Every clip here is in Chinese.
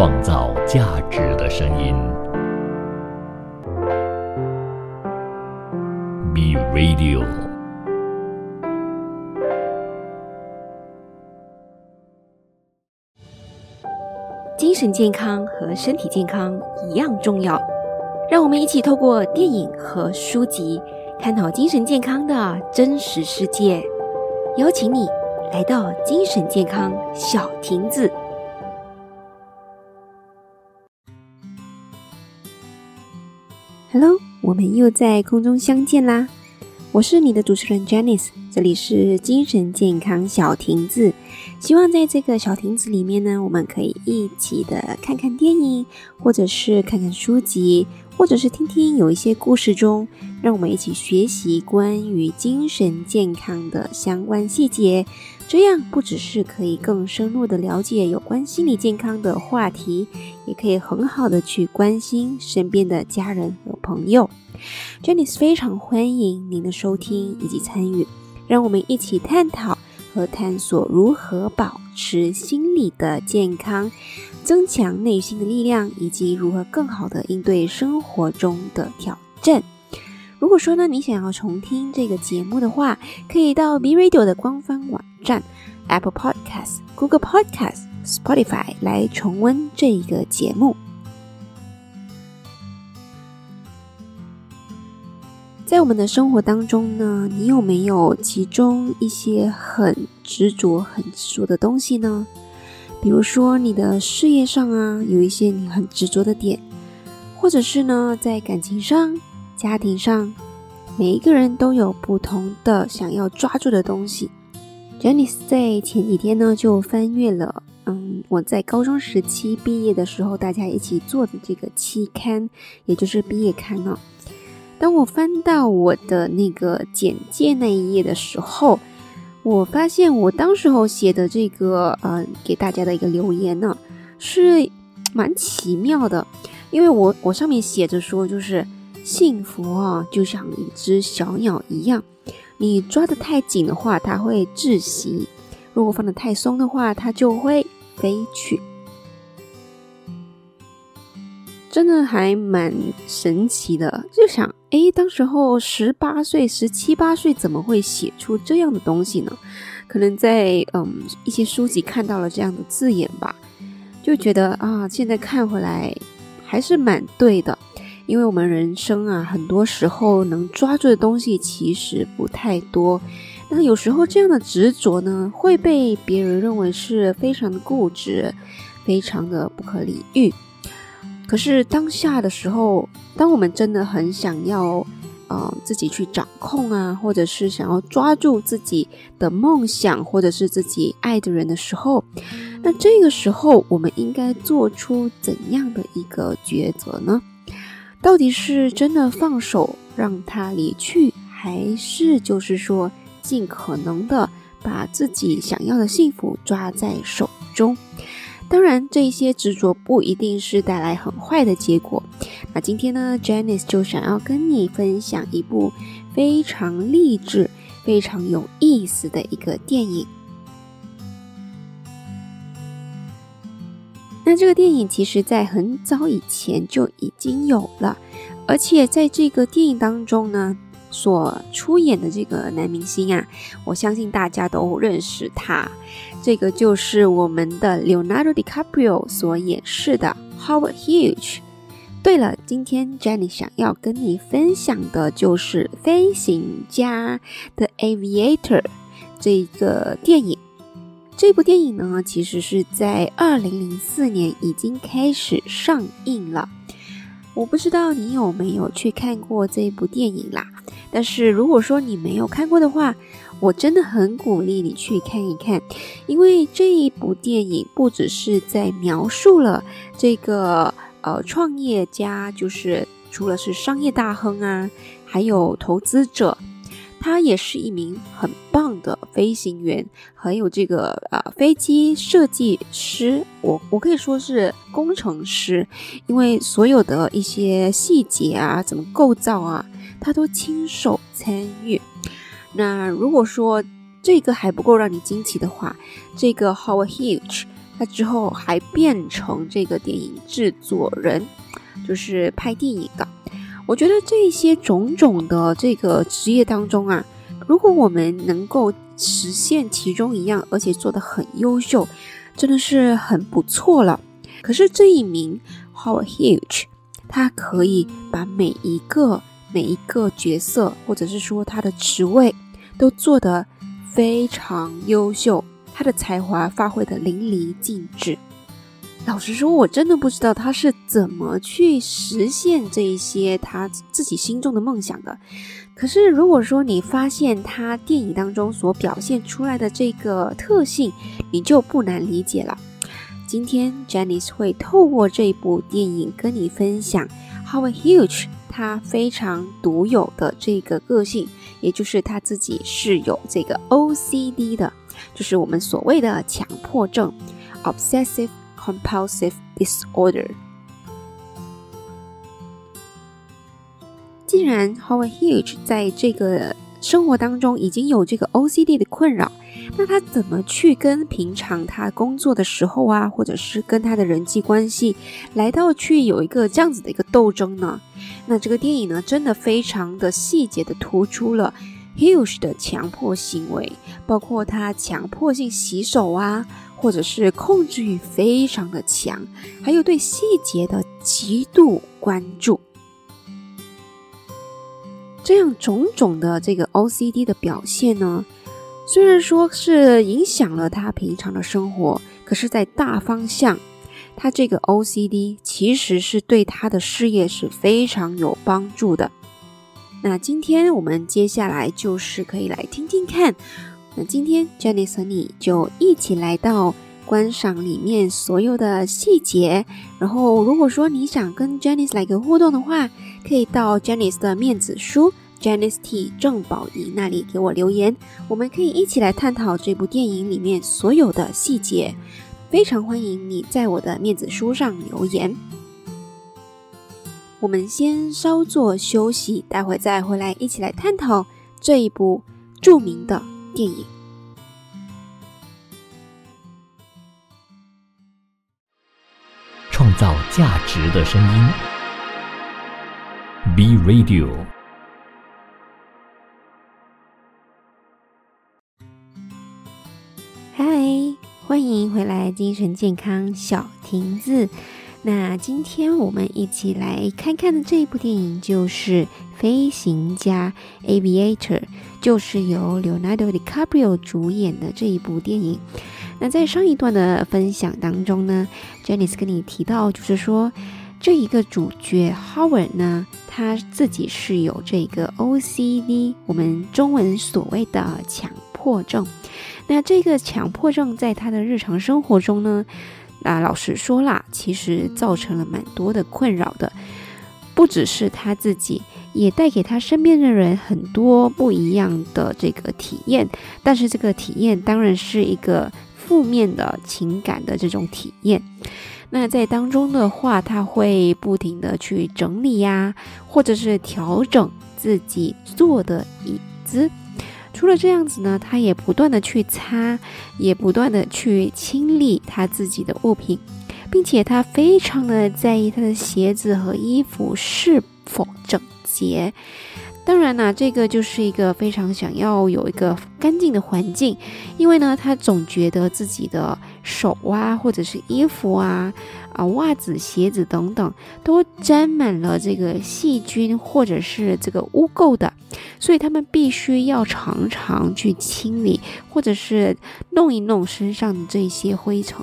创造价值的声音。B Radio。精神健康和身体健康一样重要，让我们一起透过电影和书籍，探讨精神健康的真实世界。邀请你来到精神健康小亭子。Hello，我们又在空中相见啦！我是你的主持人 Janice，这里是精神健康小亭子。希望在这个小亭子里面呢，我们可以一起的看看电影，或者是看看书籍，或者是听听有一些故事中，让我们一起学习关于精神健康的相关细节。这样不只是可以更深入的了解有关心理健康的话题，也可以很好的去关心身边的家人和朋友。Jenny 非常欢迎您的收听以及参与，让我们一起探讨和探索如何保持心理的健康，增强内心的力量，以及如何更好的应对生活中的挑战。如果说呢，你想要重听这个节目的话，可以到 B Radio 的官方网站、Apple Podcast、Google Podcast、Spotify 来重温这一个节目。在我们的生活当中呢，你有没有其中一些很执着、很执着的东西呢？比如说你的事业上啊，有一些你很执着的点，或者是呢，在感情上。家庭上，每一个人都有不同的想要抓住的东西。Janice 在前几天呢，就翻阅了，嗯，我在高中时期毕业的时候，大家一起做的这个期刊，也就是毕业刊呢。当我翻到我的那个简介那一页的时候，我发现我当时候写的这个，呃，给大家的一个留言呢，是蛮奇妙的，因为我我上面写着说，就是。幸福啊，就像一只小鸟一样，你抓得太紧的话，它会窒息；如果放得太松的话，它就会飞去。真的还蛮神奇的，就想，哎，当时候十八岁、十七八岁，怎么会写出这样的东西呢？可能在嗯一些书籍看到了这样的字眼吧，就觉得啊，现在看回来还是蛮对的。因为我们人生啊，很多时候能抓住的东西其实不太多。那有时候这样的执着呢，会被别人认为是非常的固执，非常的不可理喻。可是当下的时候，当我们真的很想要，呃，自己去掌控啊，或者是想要抓住自己的梦想，或者是自己爱的人的时候，那这个时候我们应该做出怎样的一个抉择呢？到底是真的放手让他离去，还是就是说尽可能的把自己想要的幸福抓在手中？当然，这一些执着不一定是带来很坏的结果。那今天呢，Janice 就想要跟你分享一部非常励志、非常有意思的一个电影。那这个电影其实，在很早以前就已经有了，而且在这个电影当中呢，所出演的这个男明星啊，我相信大家都认识他，这个就是我们的 Leonardo DiCaprio 所演示的 Howard Hughes。对了，今天 Jenny 想要跟你分享的就是《飞行家》的 Aviator 这个电影。这部电影呢，其实是在二零零四年已经开始上映了。我不知道你有没有去看过这部电影啦。但是如果说你没有看过的话，我真的很鼓励你去看一看，因为这一部电影不只是在描述了这个呃创业家，就是除了是商业大亨啊，还有投资者。他也是一名很棒的飞行员，还有这个呃飞机设计师，我我可以说是工程师，因为所有的一些细节啊，怎么构造啊，他都亲手参与。那如果说这个还不够让你惊奇的话，这个 Howard Hughes，他之后还变成这个电影制作人，就是拍电影的。我觉得这些种种的这个职业当中啊，如果我们能够实现其中一样，而且做得很优秀，真的是很不错了。可是这一名 Howard Hughes，他可以把每一个每一个角色，或者是说他的职位，都做得非常优秀，他的才华发挥的淋漓尽致。老实说，我真的不知道他是怎么去实现这一些他自己心中的梦想的。可是，如果说你发现他电影当中所表现出来的这个特性，你就不难理解了。今天 Janice 会透过这部电影跟你分享 How a Huge 他非常独有的这个个性，也就是他自己是有这个 OCD 的，就是我们所谓的强迫症 （Obsessive）。Compulsive disorder。既然 Howard Hughes 在这个生活当中已经有这个 OCD 的困扰，那他怎么去跟平常他工作的时候啊，或者是跟他的人际关系来到去有一个这样子的一个斗争呢？那这个电影呢，真的非常的细节的突出了 Hughes 的强迫行为，包括他强迫性洗手啊。或者是控制欲非常的强，还有对细节的极度关注，这样种种的这个 OCD 的表现呢，虽然说是影响了他平常的生活，可是，在大方向，他这个 OCD 其实是对他的事业是非常有帮助的。那今天我们接下来就是可以来听听看。那今天 Jenny 和你就一起来到观赏里面所有的细节。然后，如果说你想跟 Jenny 来个互动的话，可以到 Janice 的面子书 Janice T 郑宝仪那里给我留言。我们可以一起来探讨这部电影里面所有的细节。非常欢迎你在我的面子书上留言。我们先稍作休息，待会再回来一起来探讨这一部著名的。电影，创造价值的声音，B Radio。嗨，欢迎回来，精神健康小亭子。那今天我们一起来看看的这一部电影就是《飞行家》（Aviator），就是由 Leonardo DiCaprio 主演的这一部电影。那在上一段的分享当中呢，Janice 跟你提到，就是说这一个主角 Howard 呢，他自己是有这个 OCD，我们中文所谓的强迫症。那这个强迫症在他的日常生活中呢？那老实说啦，其实造成了蛮多的困扰的，不只是他自己，也带给他身边的人很多不一样的这个体验。但是这个体验当然是一个负面的情感的这种体验。那在当中的话，他会不停的去整理呀，或者是调整自己坐的椅子。除了这样子呢，他也不断的去擦，也不断的去清理他自己的物品，并且他非常的在意他的鞋子和衣服是否整洁。当然呢，这个就是一个非常想要有一个干净的环境，因为呢，他总觉得自己的手啊，或者是衣服啊。啊，袜子、鞋子等等都沾满了这个细菌或者是这个污垢的，所以他们必须要常常去清理，或者是弄一弄身上的这些灰尘。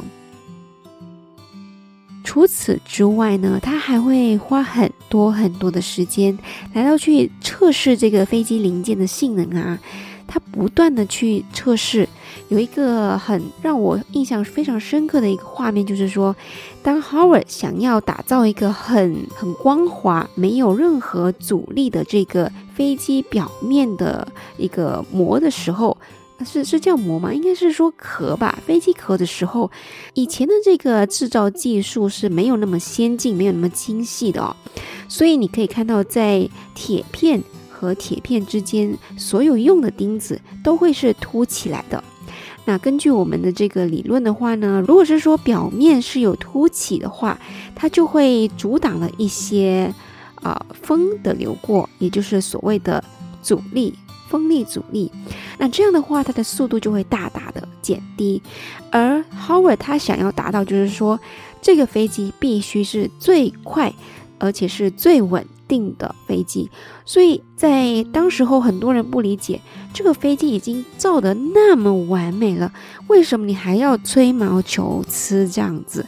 除此之外呢，他还会花很多很多的时间来到去测试这个飞机零件的性能啊，他不断的去测试。有一个很让我印象非常深刻的一个画面，就是说，当 Howard 想要打造一个很很光滑、没有任何阻力的这个飞机表面的一个膜的时候，是是叫膜吗？应该是说壳吧，飞机壳的时候，以前的这个制造技术是没有那么先进、没有那么精细的哦，所以你可以看到，在铁片和铁片之间，所有用的钉子都会是凸起来的。那根据我们的这个理论的话呢，如果是说表面是有凸起的话，它就会阻挡了一些啊风的流过，也就是所谓的阻力。风力阻力，那这样的话，它的速度就会大大的减低。而 Howard 他想要达到，就是说，这个飞机必须是最快，而且是最稳定的飞机。所以在当时候，很多人不理解，这个飞机已经造得那么完美了，为什么你还要吹毛求疵这样子？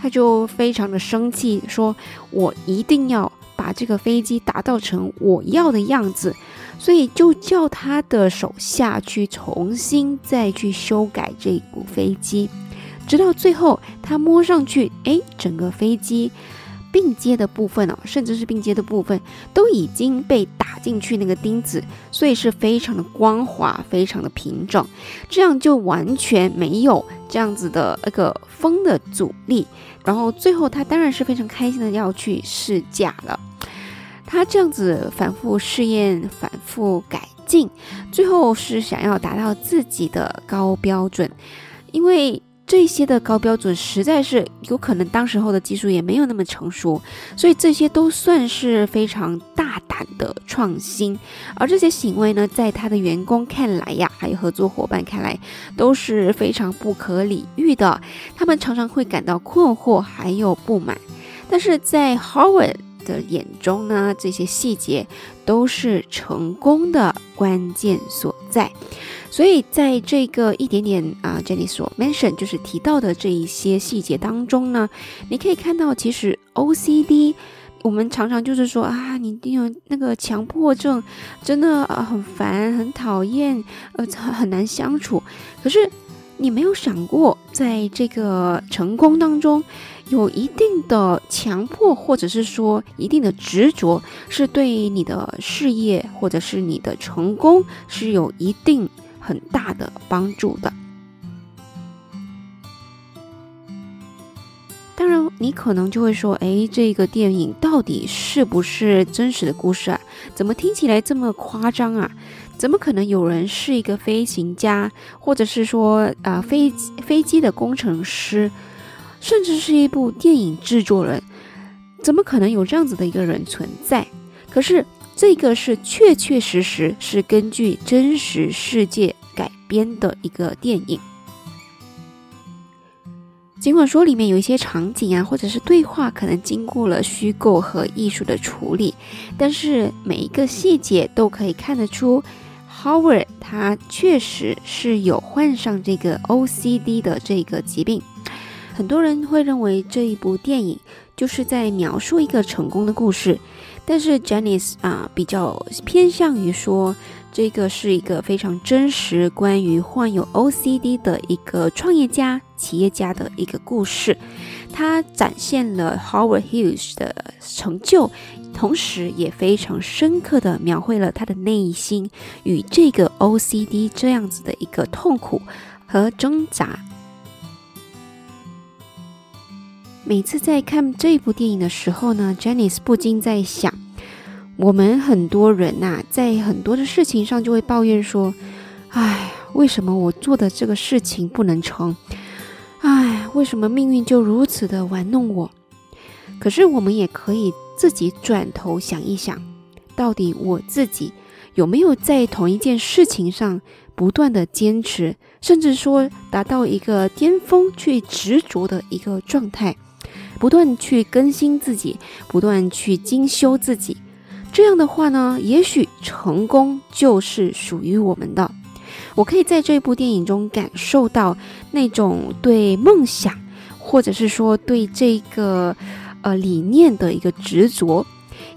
他就非常的生气，说：“我一定要把这个飞机打造成我要的样子。”所以就叫他的手下去重新再去修改这部飞机，直到最后他摸上去，哎，整个飞机并接的部分哦，甚至是并接的部分都已经被打进去那个钉子，所以是非常的光滑，非常的平整，这样就完全没有这样子的那个风的阻力。然后最后他当然是非常开心的要去试驾了。他这样子反复试验、反复改进，最后是想要达到自己的高标准。因为这些的高标准实在是有可能当时候的技术也没有那么成熟，所以这些都算是非常大胆的创新。而这些行为呢，在他的员工看来呀，还有合作伙伴看来都是非常不可理喻的。他们常常会感到困惑，还有不满。但是在 Howard。的眼中呢，这些细节都是成功的关键所在。所以在这个一点点啊这里所 mention 就是提到的这一些细节当中呢，你可以看到，其实 OCD 我们常常就是说啊，你有那个强迫症，真的很烦，很讨厌，呃，很难相处。可是你没有想过，在这个成功当中。有一定的强迫，或者是说一定的执着，是对你的事业或者是你的成功是有一定很大的帮助的。当然，你可能就会说：“哎，这个电影到底是不是真实的故事啊？怎么听起来这么夸张啊？怎么可能有人是一个飞行家，或者是说啊飞飞机的工程师？”甚至是一部电影制作人，怎么可能有这样子的一个人存在？可是这个是确确实实是根据真实世界改编的一个电影。尽管说里面有一些场景啊，或者是对话，可能经过了虚构和艺术的处理，但是每一个细节都可以看得出，Howard 他确实是有患上这个 OCD 的这个疾病。很多人会认为这一部电影就是在描述一个成功的故事，但是 Janice 啊比较偏向于说这个是一个非常真实关于患有 OCD 的一个创业家、企业家的一个故事。它展现了 Howard Hughes 的成就，同时也非常深刻的描绘了他的内心与这个 OCD 这样子的一个痛苦和挣扎。每次在看这部电影的时候呢，Janice 不禁在想，我们很多人呐，在很多的事情上就会抱怨说：“哎，为什么我做的这个事情不能成？哎，为什么命运就如此的玩弄我？”可是我们也可以自己转头想一想，到底我自己有没有在同一件事情上不断的坚持，甚至说达到一个巅峰去执着的一个状态？不断去更新自己，不断去精修自己，这样的话呢，也许成功就是属于我们的。我可以在这部电影中感受到那种对梦想，或者是说对这个呃理念的一个执着。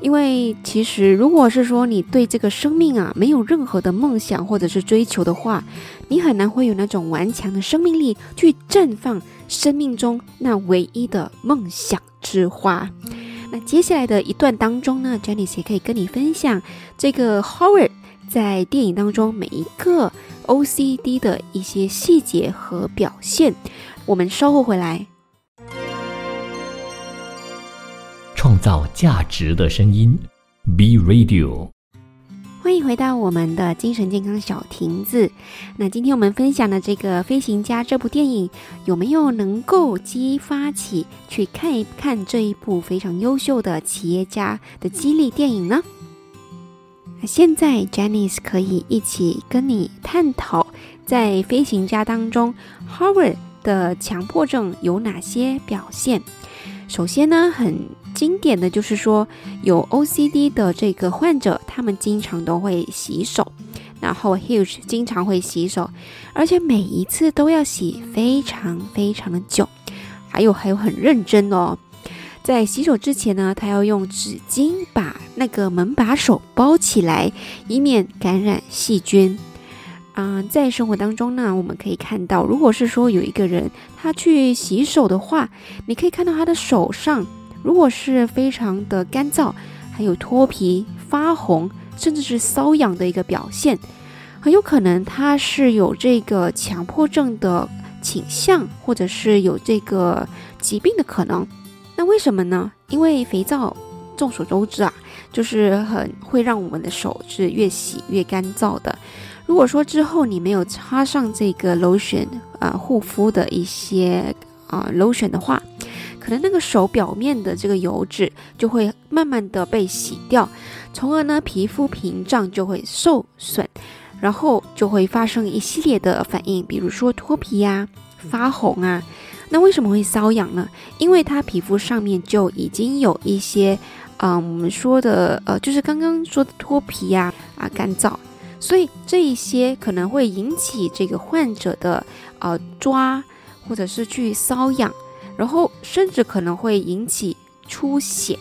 因为其实，如果是说你对这个生命啊没有任何的梦想或者是追求的话，你很难会有那种顽强的生命力去绽放生命中那唯一的梦想之花。那接下来的一段当中呢，Jenny 也可以跟你分享这个 Howard 在电影当中每一个 OCD 的一些细节和表现。我们稍后回来。创造价值的声音，B Radio。欢迎回到我们的精神健康小亭子。那今天我们分享的这个《飞行家》这部电影，有没有能够激发起去看一看这一部非常优秀的企业家的激励电影呢？现在 Janice 可以一起跟你探讨，在《飞行家》当中，Howard 的强迫症有哪些表现？首先呢，很经典的就是说，有 OCD 的这个患者，他们经常都会洗手，然后 Huge 经常会洗手，而且每一次都要洗非常非常的久，还有还有很认真哦，在洗手之前呢，他要用纸巾把那个门把手包起来，以免感染细菌。嗯，在生活当中呢，我们可以看到，如果是说有一个人他去洗手的话，你可以看到他的手上，如果是非常的干燥，还有脱皮、发红，甚至是瘙痒的一个表现，很有可能他是有这个强迫症的倾向，或者是有这个疾病的可能。那为什么呢？因为肥皂众所周知啊，就是很会让我们的手是越洗越干燥的。如果说之后你没有擦上这个 lotion 啊护肤的一些啊 lotion 的话，可能那个手表面的这个油脂就会慢慢的被洗掉，从而呢皮肤屏障就会受损，然后就会发生一系列的反应，比如说脱皮呀、发红啊。那为什么会瘙痒呢？因为它皮肤上面就已经有一些，嗯，我们说的呃，就是刚刚说的脱皮呀啊干燥。所以这一些可能会引起这个患者的呃抓，或者是去瘙痒，然后甚至可能会引起出血。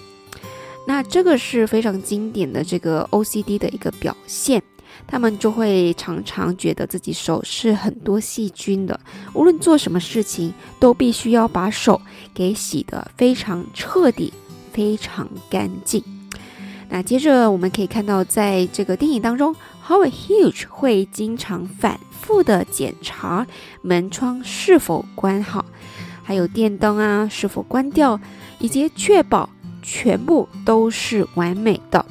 那这个是非常经典的这个 OCD 的一个表现，他们就会常常觉得自己手是很多细菌的，无论做什么事情都必须要把手给洗得非常彻底、非常干净。那接着我们可以看到，在这个电影当中。Howard Hughes 会经常反复的检查门窗是否关好，还有电灯啊是否关掉，以及确保全部都是完美的。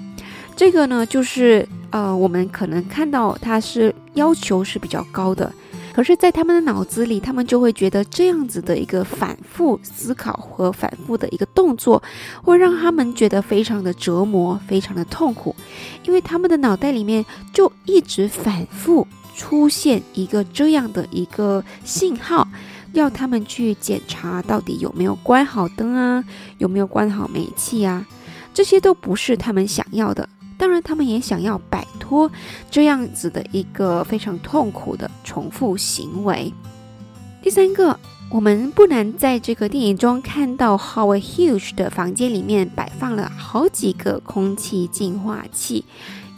这个呢，就是呃，我们可能看到他是要求是比较高的。可是，在他们的脑子里，他们就会觉得这样子的一个反复思考和反复的一个动作，会让他们觉得非常的折磨，非常的痛苦，因为他们的脑袋里面就一直反复出现一个这样的一个信号，要他们去检查到底有没有关好灯啊，有没有关好煤气啊，这些都不是他们想要的。当然，他们也想要摆脱这样子的一个非常痛苦的重复行为。第三个，我们不难在这个电影中看到 Howard Hughes 的房间里面摆放了好几个空气净化器，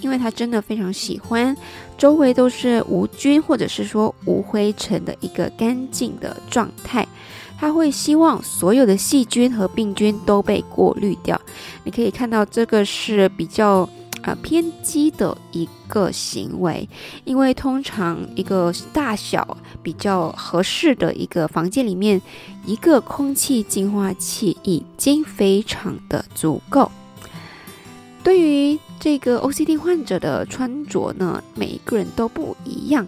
因为他真的非常喜欢周围都是无菌或者是说无灰尘的一个干净的状态。他会希望所有的细菌和病菌都被过滤掉。你可以看到，这个是比较。啊，偏激的一个行为，因为通常一个大小比较合适的一个房间里面，一个空气净化器已经非常的足够。对于这个 OCD 患者的穿着呢，每一个人都不一样，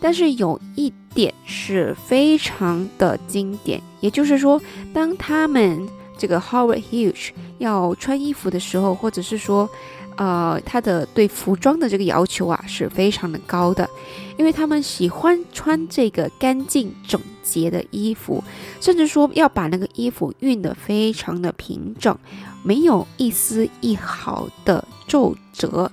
但是有一点是非常的经典，也就是说，当他们这个 Howard Hughes 要穿衣服的时候，或者是说。呃，他的对服装的这个要求啊是非常的高的，因为他们喜欢穿这个干净整洁的衣服，甚至说要把那个衣服熨得非常的平整，没有一丝一毫的皱褶。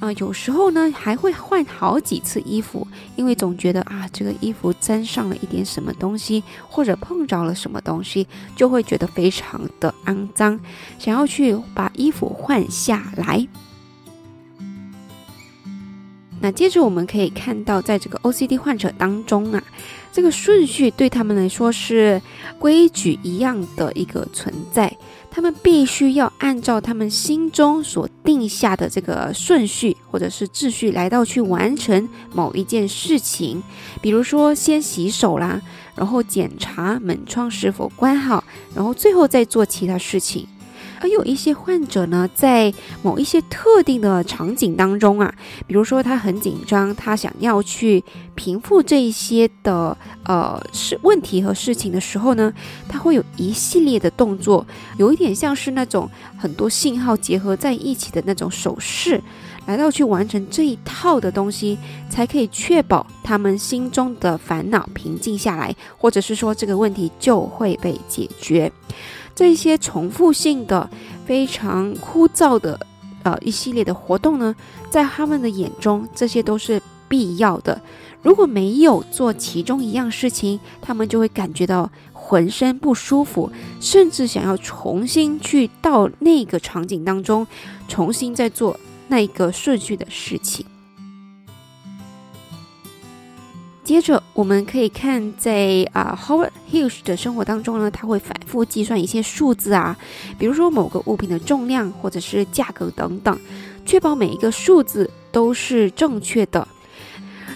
啊，有时候呢还会换好几次衣服，因为总觉得啊这个衣服沾上了一点什么东西，或者碰着了什么东西，就会觉得非常的肮脏，想要去把衣服换下来。那接着我们可以看到，在这个 OCD 患者当中啊，这个顺序对他们来说是规矩一样的一个存在。他们必须要按照他们心中所定下的这个顺序或者是秩序来到去完成某一件事情，比如说先洗手啦，然后检查门窗是否关好，然后最后再做其他事情。而有一些患者呢，在某一些特定的场景当中啊，比如说他很紧张，他想要去平复这一些的呃事问题和事情的时候呢，他会有一系列的动作，有一点像是那种很多信号结合在一起的那种手势，来到去完成这一套的东西，才可以确保他们心中的烦恼平静下来，或者是说这个问题就会被解决。这些重复性的、非常枯燥的，呃，一系列的活动呢，在他们的眼中，这些都是必要的。如果没有做其中一样事情，他们就会感觉到浑身不舒服，甚至想要重新去到那个场景当中，重新再做那个顺序的事情。接着，我们可以看在啊 Howard Hughes 的生活当中呢，他会反复计算一些数字啊，比如说某个物品的重量或者是价格等等，确保每一个数字都是正确的。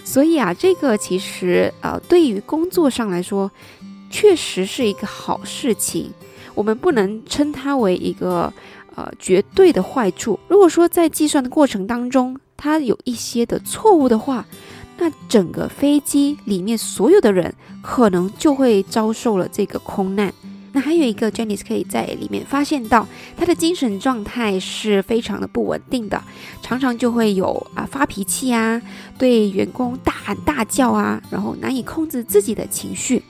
所以啊，这个其实呃，对于工作上来说，确实是一个好事情。我们不能称它为一个呃绝对的坏处。如果说在计算的过程当中，它有一些的错误的话，那整个飞机里面所有的人可能就会遭受了这个空难。那还有一个 Janice 可以在里面发现到，他的精神状态是非常的不稳定的，常常就会有啊发脾气啊，对员工大喊大叫啊，然后难以控制自己的情绪，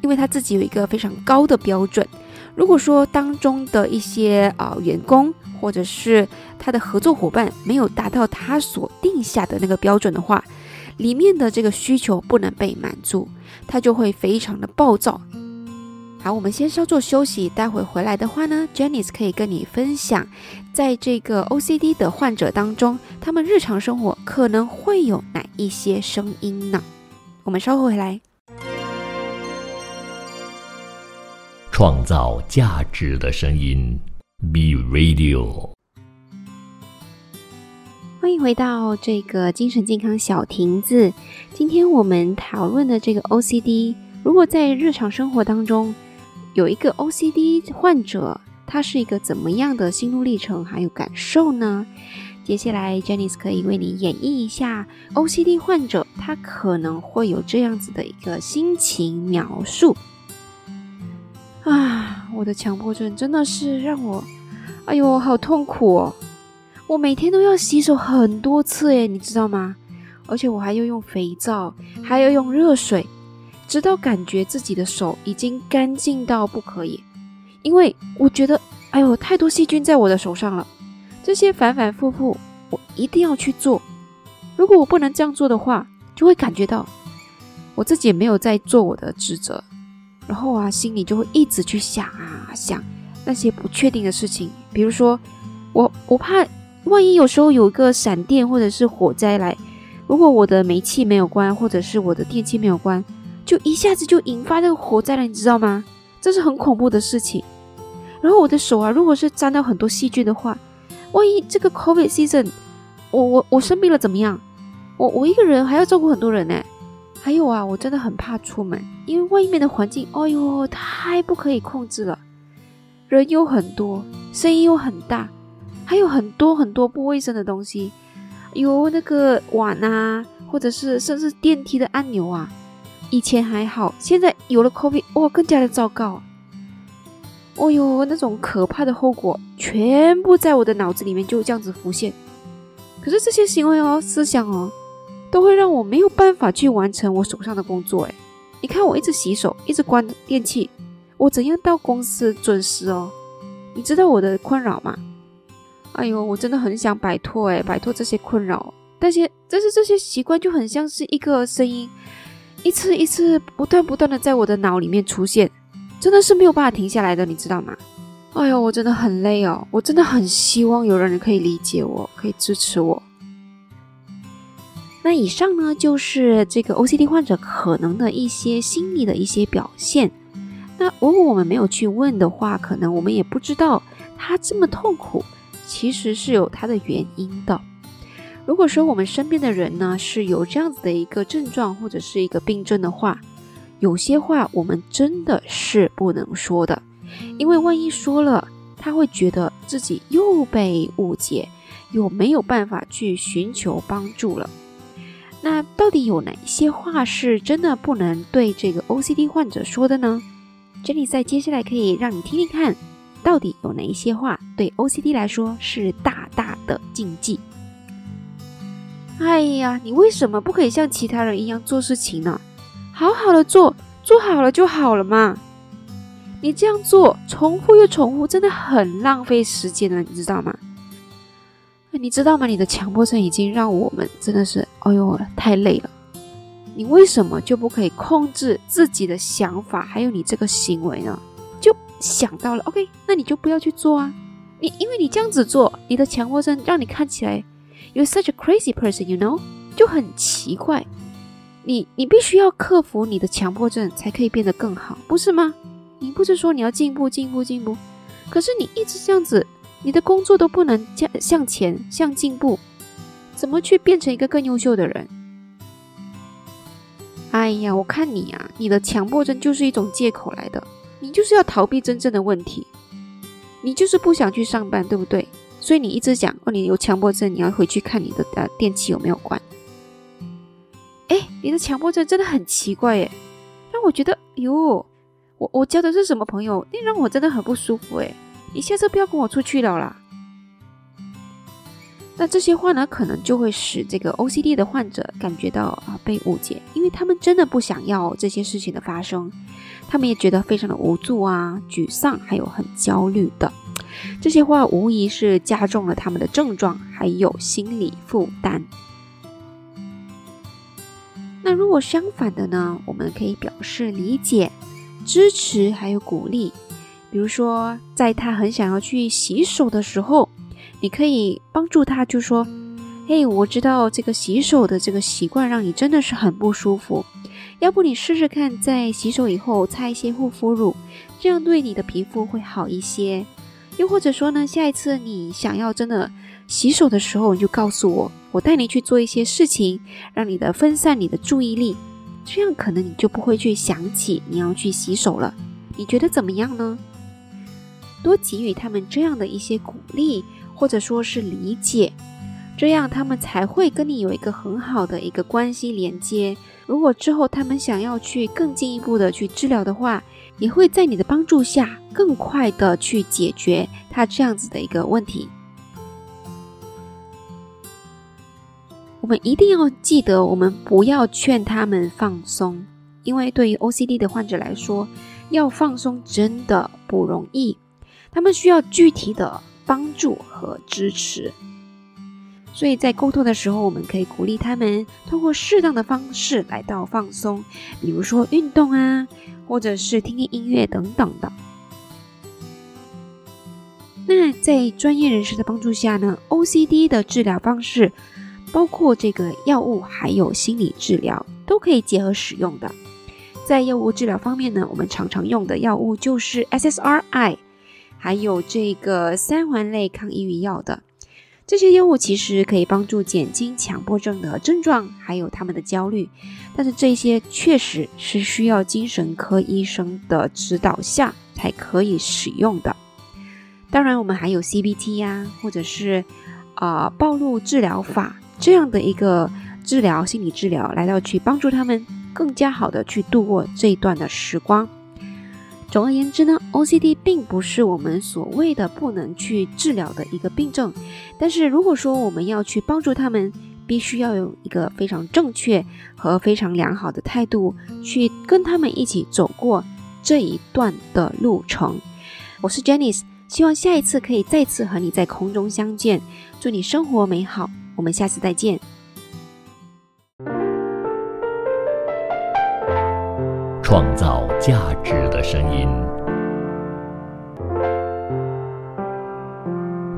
因为他自己有一个非常高的标准。如果说当中的一些啊员工或者是他的合作伙伴没有达到他所定下的那个标准的话，里面的这个需求不能被满足，他就会非常的暴躁。好，我们先稍作休息，待会回来的话呢，Janice 可以跟你分享，在这个 OCD 的患者当中，他们日常生活可能会有哪一些声音呢？我们稍后回来。创造价值的声音，Be Radio。回到这个精神健康小亭子。今天我们讨论的这个 OCD，如果在日常生活当中有一个 OCD 患者，他是一个怎么样的心路历程还有感受呢？接下来 Janice 可以为你演绎一下 OCD 患者他可能会有这样子的一个心情描述。啊，我的强迫症真的是让我，哎呦，好痛苦哦！我每天都要洗手很多次诶，你知道吗？而且我还要用肥皂，还要用热水，直到感觉自己的手已经干净到不可以。因为我觉得，哎呦，太多细菌在我的手上了。这些反反复复，我一定要去做。如果我不能这样做的话，就会感觉到我自己也没有在做我的职责，然后啊，心里就会一直去想啊想那些不确定的事情，比如说我我怕。万一有时候有一个闪电或者是火灾来，如果我的煤气没有关，或者是我的电器没有关，就一下子就引发这个火灾了，你知道吗？这是很恐怖的事情。然后我的手啊，如果是沾到很多细菌的话，万一这个 COVID season，我我我生病了怎么样？我我一个人还要照顾很多人呢。还有啊，我真的很怕出门，因为外面的环境，哎呦，太不可以控制了，人有很多，声音又很大。还有很多很多不卫生的东西，有那个碗啊，或者是甚至电梯的按钮啊，以前还好，现在有了 COVID，哇，更加的糟糕。哦哟，那种可怕的后果全部在我的脑子里面就这样子浮现。可是这些行为哦，思想哦，都会让我没有办法去完成我手上的工作。诶，你看我一直洗手，一直关电器，我怎样到公司准时哦？你知道我的困扰吗？哎呦，我真的很想摆脱哎，摆脱这些困扰。但是，但是这些习惯就很像是一个声音，一次一次不断不断的在我的脑里面出现，真的是没有办法停下来的，你知道吗？哎呦，我真的很累哦，我真的很希望有人可以理解我，可以支持我。那以上呢，就是这个 OCD 患者可能的一些心理的一些表现。那如果我们没有去问的话，可能我们也不知道他这么痛苦。其实是有它的原因的。如果说我们身边的人呢是有这样子的一个症状或者是一个病症的话，有些话我们真的是不能说的，因为万一说了，他会觉得自己又被误解，又没有办法去寻求帮助了。那到底有哪些话是真的不能对这个 OCD 患者说的呢？这里在接下来可以让你听听看，到底有哪一些话对 OCD 来说是大大的禁忌。哎呀，你为什么不可以像其他人一样做事情呢？好好的做，做好了就好了嘛。你这样做，重复又重复，真的很浪费时间了，你知道吗？你知道吗？你的强迫症已经让我们真的是，哎呦，太累了。你为什么就不可以控制自己的想法，还有你这个行为呢？想到了，OK，那你就不要去做啊。你因为你这样子做，你的强迫症让你看起来。，you such a crazy person, you know？就很奇怪。你你必须要克服你的强迫症，才可以变得更好，不是吗？你不是说你要进步、进步、进步？可是你一直这样子，你的工作都不能向向前、向进步，怎么去变成一个更优秀的人？哎呀，我看你啊，你的强迫症就是一种借口来的，你就是要逃避真正的问题，你就是不想去上班，对不对？所以你一直讲哦，你有强迫症，你要回去看你的呃电器有没有关。哎，你的强迫症真的很奇怪耶，让我觉得哟，我我交的是什么朋友？你让我真的很不舒服哎，你下次不要跟我出去了啦。那这些话呢，可能就会使这个 OCD 的患者感觉到啊被误解，因为他们真的不想要这些事情的发生，他们也觉得非常的无助啊、沮丧，还有很焦虑的。这些话无疑是加重了他们的症状，还有心理负担。那如果相反的呢？我们可以表示理解、支持，还有鼓励。比如说，在他很想要去洗手的时候，你可以帮助他，就说：“嘿，我知道这个洗手的这个习惯让你真的是很不舒服，要不你试试看，在洗手以后擦一些护肤乳，这样对你的皮肤会好一些。”又或者说呢，下一次你想要真的洗手的时候，你就告诉我，我带你去做一些事情，让你的分散你的注意力，这样可能你就不会去想起你要去洗手了。你觉得怎么样呢？多给予他们这样的一些鼓励，或者说是理解，这样他们才会跟你有一个很好的一个关系连接。如果之后他们想要去更进一步的去治疗的话，也会在你的帮助下更快的去解决他这样子的一个问题。我们一定要记得，我们不要劝他们放松，因为对于 OCD 的患者来说，要放松真的不容易，他们需要具体的帮助和支持。所以在沟通的时候，我们可以鼓励他们通过适当的方式来到放松，比如说运动啊，或者是听听音乐等等的。那在专业人士的帮助下呢，OCD 的治疗方式包括这个药物还有心理治疗都可以结合使用的。在药物治疗方面呢，我们常常用的药物就是 SSRI，还有这个三环类抗抑郁药的。这些药物其实可以帮助减轻强迫症的症状，还有他们的焦虑，但是这些确实是需要精神科医生的指导下才可以使用的。当然，我们还有 CBT 呀，或者是啊暴露治疗法这样的一个治疗心理治疗，来到去帮助他们更加好的去度过这一段的时光。总而言之呢，OCD 并不是我们所谓的不能去治疗的一个病症，但是如果说我们要去帮助他们，必须要有一个非常正确和非常良好的态度，去跟他们一起走过这一段的路程。我是 Janice，希望下一次可以再次和你在空中相见，祝你生活美好，我们下次再见。创造价值的声音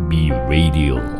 Be Radio。